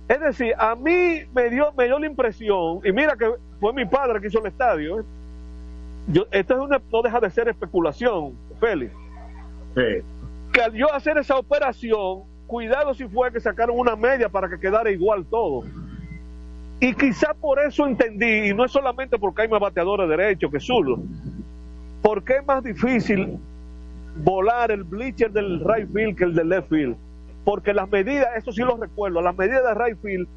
Es decir, a mí me dio, me dio la impresión, y mira que fue mi padre que hizo el estadio. ¿eh? Yo, esto es una, no deja de ser especulación, Félix. Que al yo hacer esa operación, cuidado si fue que sacaron una media para que quedara igual todo. Y quizá por eso entendí, y no es solamente porque hay más bateadores derecho que zurdo, porque es más difícil volar el bleacher del right field que el del left field. Porque las medidas, eso sí lo recuerdo, las medidas de right field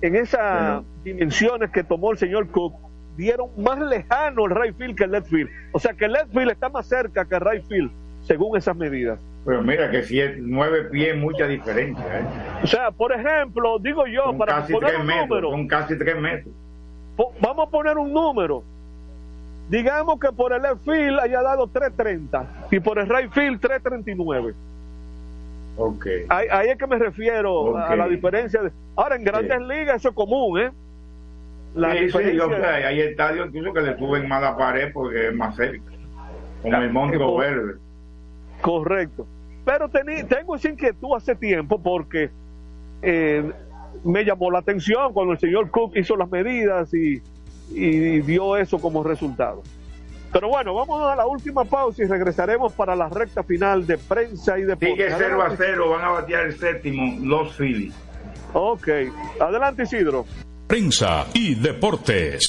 en esas dimensiones que tomó el señor Cook dieron más lejano el right field que el left field. O sea que el left field está más cerca que el right field, según esas medidas. Pero mira que si es nueve pies, mucha diferencia. ¿eh? O sea, por ejemplo, digo yo, para poner un número. Son casi tres metros. Vamos a poner un número. Digamos que por el left field haya dado 330 y por el right field 339. Ok. Ahí, ahí es que me refiero a la diferencia. De... Ahora, en grandes ligas eso es común, ¿eh? La sí, diferencia... sí, o sea, hay estadios incluso que le suben más la pared porque es más cerca. Como el Monte Verde. Correcto. Pero tengo esa inquietud hace tiempo porque eh, me llamó la atención cuando el señor Cook hizo las medidas y, y dio eso como resultado. Pero bueno, vamos a la última pausa y regresaremos para la recta final de prensa y deportes. Sigue 0 a 0, van a batear el séptimo los Phillies. Ok, adelante Isidro. Prensa y deportes.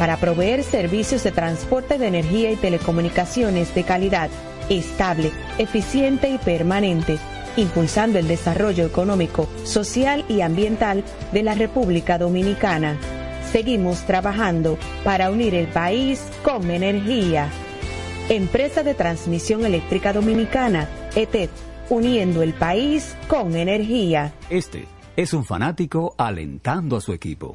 para proveer servicios de transporte de energía y telecomunicaciones de calidad, estable, eficiente y permanente, impulsando el desarrollo económico, social y ambiental de la República Dominicana. Seguimos trabajando para unir el país con energía. Empresa de Transmisión Eléctrica Dominicana, ETED, uniendo el país con energía. Este es un fanático alentando a su equipo.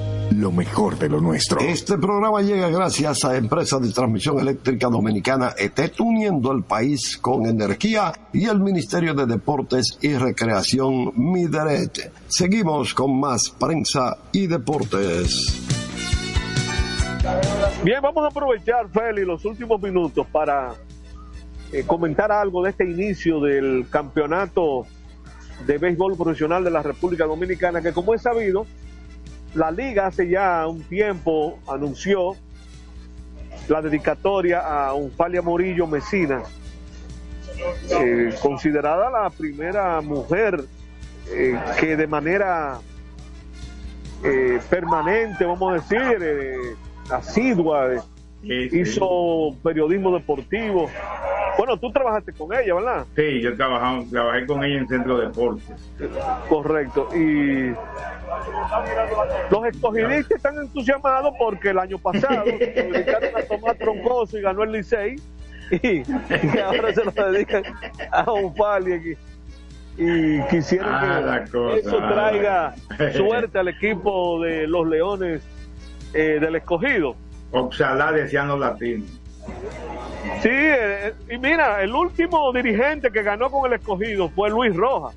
lo mejor de lo nuestro. Este programa llega gracias a Empresa de Transmisión Eléctrica Dominicana ETET, uniendo el país con energía y el Ministerio de Deportes y Recreación Mideret. Seguimos con más prensa y deportes. Bien, vamos a aprovechar, Feli, los últimos minutos para eh, comentar algo de este inicio del campeonato de béisbol profesional de la República Dominicana, que como es sabido, la liga hace ya un tiempo anunció la dedicatoria a Unfalia Morillo Mesina, eh, considerada la primera mujer eh, que de manera eh, permanente, vamos a decir, asidua, hizo periodismo deportivo. Bueno, tú trabajaste con ella, ¿verdad? Sí, yo trabajaba, trabajé con ella en Centro Deportes. Correcto. Y los escogidistas están entusiasmados porque el año pasado se dedicaron a tomar troncoso y ganó el Licey. Y, y ahora se lo dedican a un aquí. y quisiera Ah, que cosa. eso traiga suerte al equipo de los Leones eh, del Escogido. Oxalá decían los latinos. Sí, eh, y mira, el último dirigente que ganó con el Escogido fue Luis Rojas.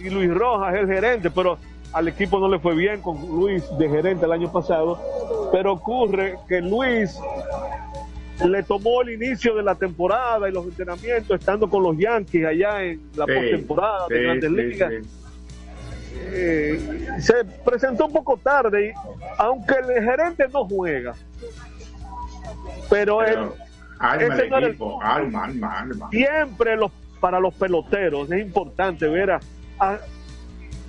Y Luis Rojas es el gerente, pero al equipo no le fue bien con Luis de gerente el año pasado. Pero ocurre que Luis le tomó el inicio de la temporada y los entrenamientos estando con los Yankees allá en la Sí, postemporada de Grandes sí, Ligas. Eh, se presentó un poco tarde y aunque el gerente no juega, pero, él Alma ese el no era el equipo, alma, alma, alma. siempre los para los peloteros es importante ver a, a-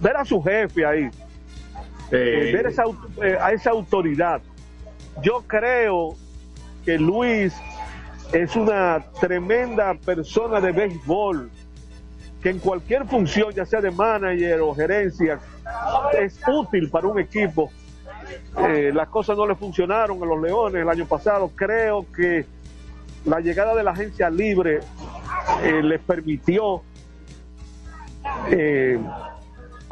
ver a su jefe ahí. Eh, ver esa, eh, a esa autoridad. Yo creo que Luis es una tremenda persona de béisbol que en cualquier función ya sea de manager o gerencia es útil para un equipo. Eh, las cosas no le funcionaron a los Leones el año pasado. Creo que la llegada de la agencia libre les permitió eh,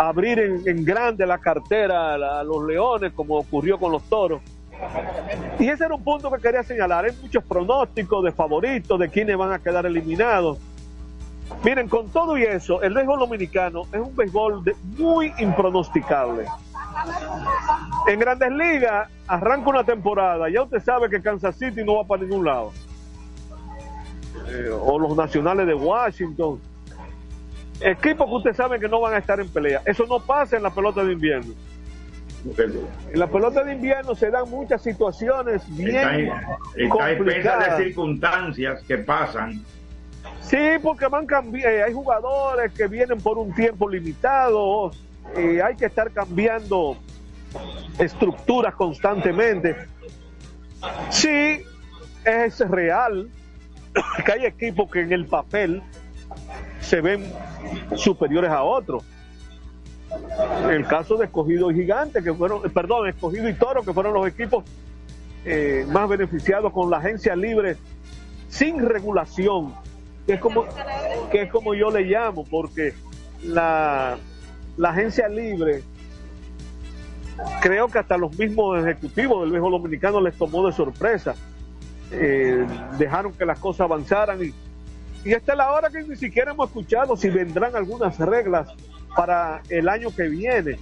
abrir en, grande la cartera a, los leones, como ocurrió con los toros. Y ese era un punto que quería señalar. Hay muchos pronósticos de favoritos, de quiénes van a quedar eliminados. Miren, con todo y eso, el béisbol dominicano es un béisbol muy impronosticable. En grandes ligas arranca una temporada, ya usted sabe que Kansas City no va para ningún lado. Eh, o los nacionales de Washington. Equipos que usted sabe que no van a estar en pelea. Eso no pasa en la pelota de invierno. En la pelota de invierno se dan muchas situaciones bien Está, de circunstancias que pasan. Sí, porque van cambiando. hay jugadores que vienen por un tiempo limitado. eh, hay que estar cambiando estructuras constantemente. Sí, es real que hay equipos que en el papel se ven superiores a otros. El caso de Escogido y Gigante, que fueron, eh, perdón, Escogido y Toro, que fueron los equipos eh, más beneficiados con la agencia libre sin regulación, que es como, que es como yo le llamo, porque la, agencia libre creo que hasta los mismos ejecutivos del béisbol dominicano les tomó de sorpresa. Eh, dejaron que las cosas avanzaran y, y esta es la hora que ni siquiera hemos escuchado si vendrán algunas reglas para el año que viene.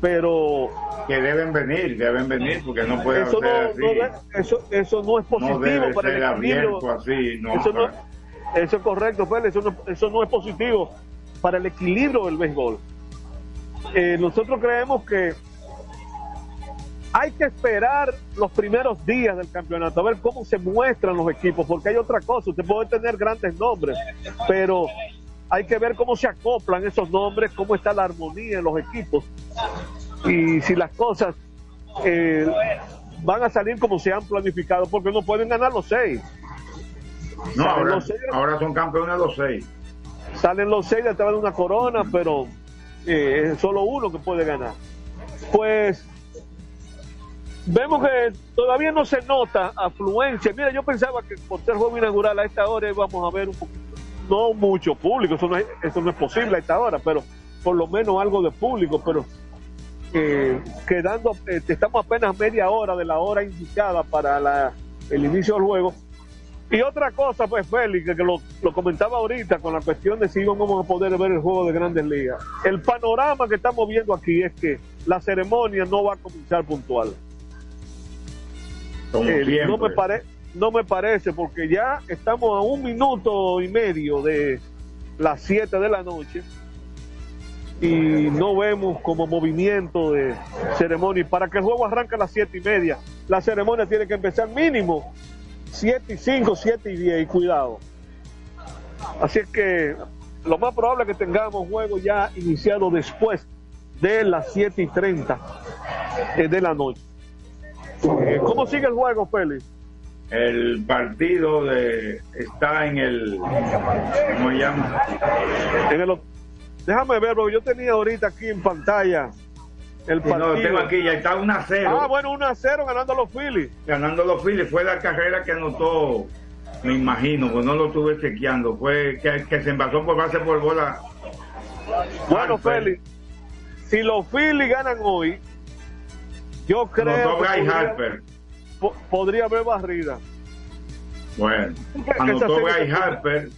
Pero Que deben venir, deben venir, porque no puede eso ser no, así. no de- eso, eso no es positivo no debe para el equilibrio. así. No, eso, no, eso es correcto, Félix, eso no, eso no es positivo para el equilibrio del béisbol. Eh, nosotros creemos que hay que esperar los primeros días del campeonato, a ver cómo se muestran los equipos, porque hay otra cosa, usted puede tener grandes nombres, pero hay que ver cómo se acoplan esos nombres, cómo está la armonía en los equipos y si las cosas eh, van a salir como se han planificado, porque no pueden ganar los seis. No, ahora, los seis, ahora son campeones los seis. salen los seis detrás de una corona, pero eh, es solo uno que puede ganar. Pues vemos que todavía no se nota afluencia. Mira, yo pensaba que por ser juego inaugural a esta hora íbamos a ver un poquito, no mucho público, eso no es, eso no es posible a esta hora, pero por lo menos algo de público, pero eh, quedando, eh, estamos apenas media hora de la hora indicada para la- el inicio del juego. Y otra cosa, pues Félix, que, lo, lo comentaba ahorita con la cuestión de si íbamos a poder ver el juego de grandes ligas. El panorama que estamos viendo aquí es que la ceremonia no va a comenzar puntual. Eh, no, me pare- no me parece, porque ya estamos a un minuto y medio de las 7 de la noche y no vemos como movimiento de ceremonia. Para que el juego arranque a las 7 y media, la ceremonia tiene que empezar mínimo 7 y 5, 7 y 10, y cuidado. Así es que lo más probable es que tengamos juego ya iniciado después de las 7 y 30 eh, de la noche. Eh, ¿Cómo sigue el juego, Félix? El partido de, está en el. ¿Cómo se llama? En el- déjame ver, porque yo tenía ahorita aquí en pantalla el Sí, no, partido. lo tengo aquí, ya está 1 a 0. Ah, bueno, 1 a 0 ganando los Phillies. Ganando los Phillies. Fue la carrera que anotó, me imagino, pues no lo estuve chequeando. Fue que, que se envasó por base por bola Bueno, Félix, si los Phillies ganan hoy, yo creo que Harper. po- podría haber barrida. Bueno, anotó se- Harper.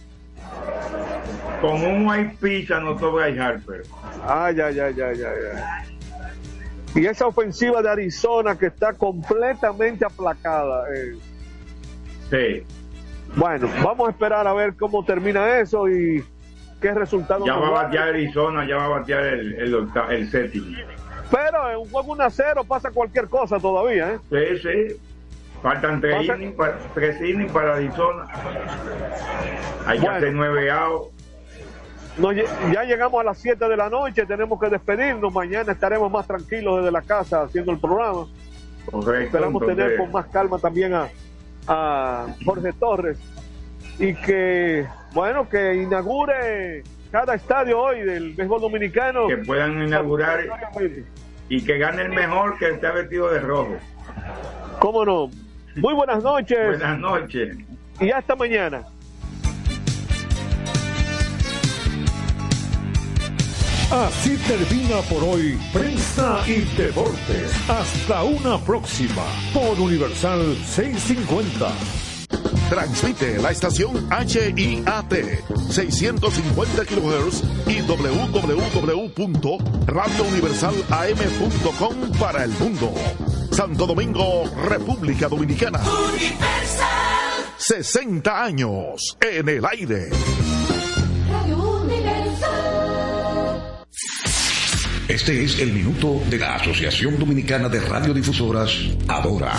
Con un white pitch anotó Bryce Harper. Ay, ay, ay, ay, ay, ay. Y esa ofensiva de Arizona que está completamente aplacada. eh. Sí. Bueno, vamos a esperar a ver cómo termina eso y qué resultado Ya va a batear Arizona, ya va a batear el, el, el séptimo. Pero en un juego 1 a 0 pasa cualquier cosa todavía, ¿eh? Sí, sí. Faltan tres innings, para, Arizona. Hay que Bueno. hacer nueve. No, ya ya llegamos a las 7 de la noche, tenemos que despedirnos. Mañana estaremos más tranquilos desde la casa haciendo el programa. Correcto. Esperamos entonces, tener con más calma también a, a Jorge Torres y que, bueno, que inaugure cada estadio hoy del béisbol dominicano. que puedan inaugurar y que gane el mejor que esté vestido de rojo. ¿Cómo no? Muy buenas noches Buenas noches. y hasta mañana. Así termina por hoy Prensa y Deportes. Hasta una próxima por Universal 650. Transmite la estación HIAT 650 kHz y www.radiouniversalam.com para el mundo. Santo Domingo, República Dominicana. 60 años en el aire. Este es el minuto de la Asociación Dominicana de Radiodifusoras, Adora.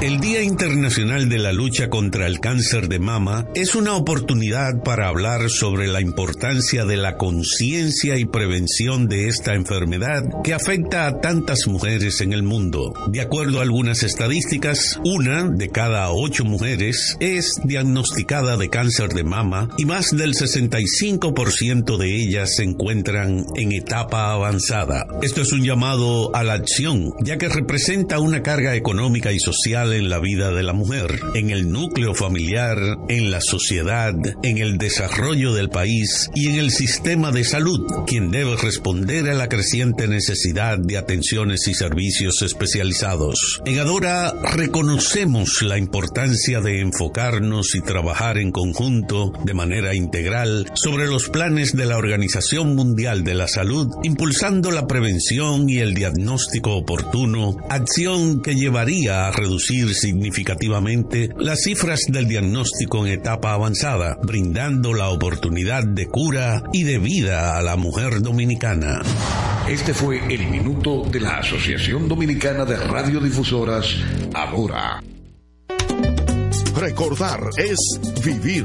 El Día Internacional de la Lucha contra el Cáncer de Mama es una oportunidad para hablar sobre la importancia de la conciencia y prevención de esta enfermedad que afecta a tantas mujeres en el mundo. De acuerdo a algunas estadísticas, una de cada ocho mujeres es diagnosticada de cáncer de mama y más del 65% de ellas se encuentran en etapa avanzada. Esto es un llamado a la acción, ya que representa una carga económica y social en la vida de la mujer, en el núcleo familiar, en la sociedad, en el desarrollo del país y en el sistema de salud, quien debe responder a la creciente necesidad de atenciones y servicios especializados. En Adora reconocemos la importancia de enfocarnos y trabajar en conjunto de manera integral sobre los planes de la Organización Mundial de la Salud, impulsando la prevención y el diagnóstico oportuno, acción que llevaría a reducir significativamente las cifras del diagnóstico en etapa avanzada, brindando la oportunidad de cura y de vida a la mujer dominicana. Este fue el minuto de la Asociación Dominicana de Radiodifusoras, Adora. Recordar es vivir.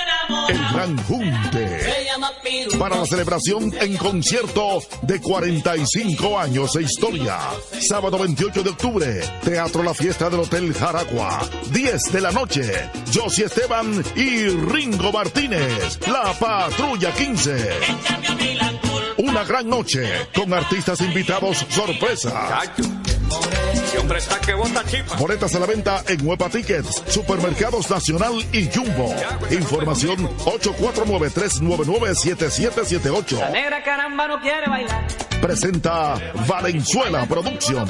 El Gran Junte. Para la celebración en concierto de 45 años de historia. Sábado 28 de octubre, Teatro La Fiesta del Hotel Jaragua. 10 de la noche, Josie Esteban y Ringo Martínez, la Patrulla 15. Una gran noche con artistas invitados sorpresa. Boletas a la venta en Huepa Tickets, Supermercados Nacional y Jumbo. Información 849-399-7778. La negra caramba no quiere bailar. Presenta Valenzuela Productions.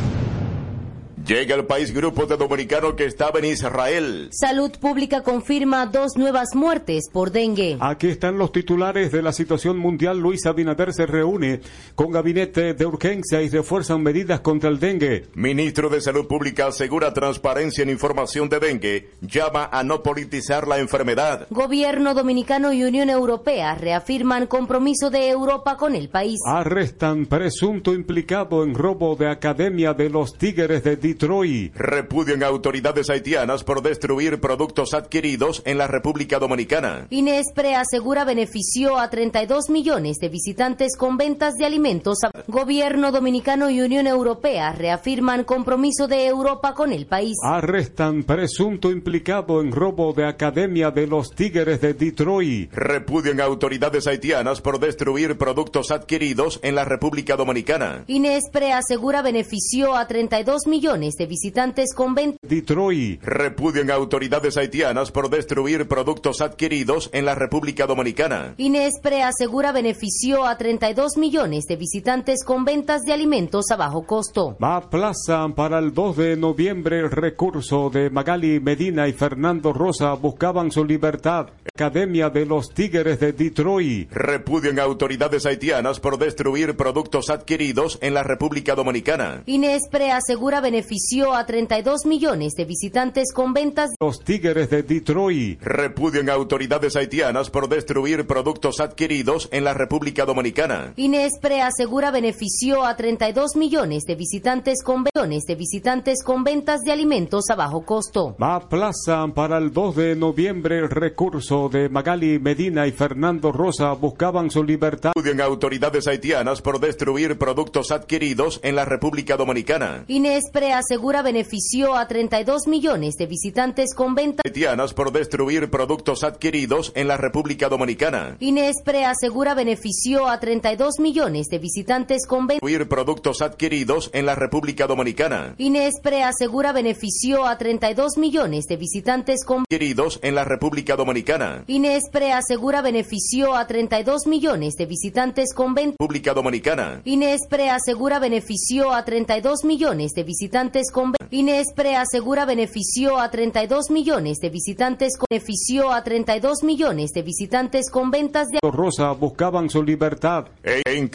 Llega al país grupo de dominicanos que estaba en Israel. Salud Pública confirma dos nuevas muertes por dengue. Aquí están los titulares de la situación mundial. Luis Abinader se reúne con gabinete de urgencia y refuerzan medidas contra el dengue. Ministro de Salud Pública asegura transparencia en información de dengue. Llama a no politizar la enfermedad. Gobierno dominicano y Unión Europea reafirman compromiso de Europa con el país. Arrestan presunto implicado en robo de Academia de los Tigres de Detroit. Repudian autoridades haitianas por destruir productos adquiridos en la República Dominicana. Inespre asegura benefició a 32 millones de visitantes con ventas de alimentos. Gobierno dominicano y Unión Europea reafirman compromiso de Europa con el país. Arrestan presunto implicado en robo de Academia de los Tigres de Detroit. Repudian autoridades haitianas por destruir productos adquiridos en la República Dominicana. Inespre asegura benefició a 32 millones de visitantes con ventas. Detroit. Repudian autoridades haitianas por destruir productos adquiridos en la República Dominicana. Inespre asegura benefició a 32 millones de visitantes con ventas de alimentos a bajo costo. Aplazan para el 2 de noviembre el recurso de Magali Medina y Fernando Rosa buscaban su libertad. Academia de los Tigres de Detroit. Repudian autoridades haitianas por destruir productos adquiridos en la República Dominicana. Inespre asegura benefició a 32 millones de visitantes con ventas. Los Tigres de Detroit. Repudian autoridades haitianas por destruir productos adquiridos en la República Dominicana. Inespre asegura benefició a 32 millones de visitantes con millones de visitantes con ventas de alimentos a bajo costo. Aplazan para el 2 de noviembre el recurso de Magali Medina y Fernando Rosa buscaban su libertad. Repudian autoridades haitianas por destruir productos adquiridos en la República Dominicana. Inespre asegura benefició a 32 millones de visitantes con ventas. Haitianas por destruir productos adquiridos en la República Dominicana. Inespre asegura benefició a 32 millones de visitantes con ventas. Destruir productos adquiridos en la República Dominicana. Inespre asegura benefició a 32 millones de visitantes con adquiridos en la República Dominicana. Inespre asegura benefició a 32 millones de visitantes con ventas. República Dominicana. Inespre asegura benefició a 32 millones de visitantes con Inespre asegura benefició a 32 millones de visitantes con benefició a 32 millones de visitantes con ventas de Rosa buscaban su libertad. En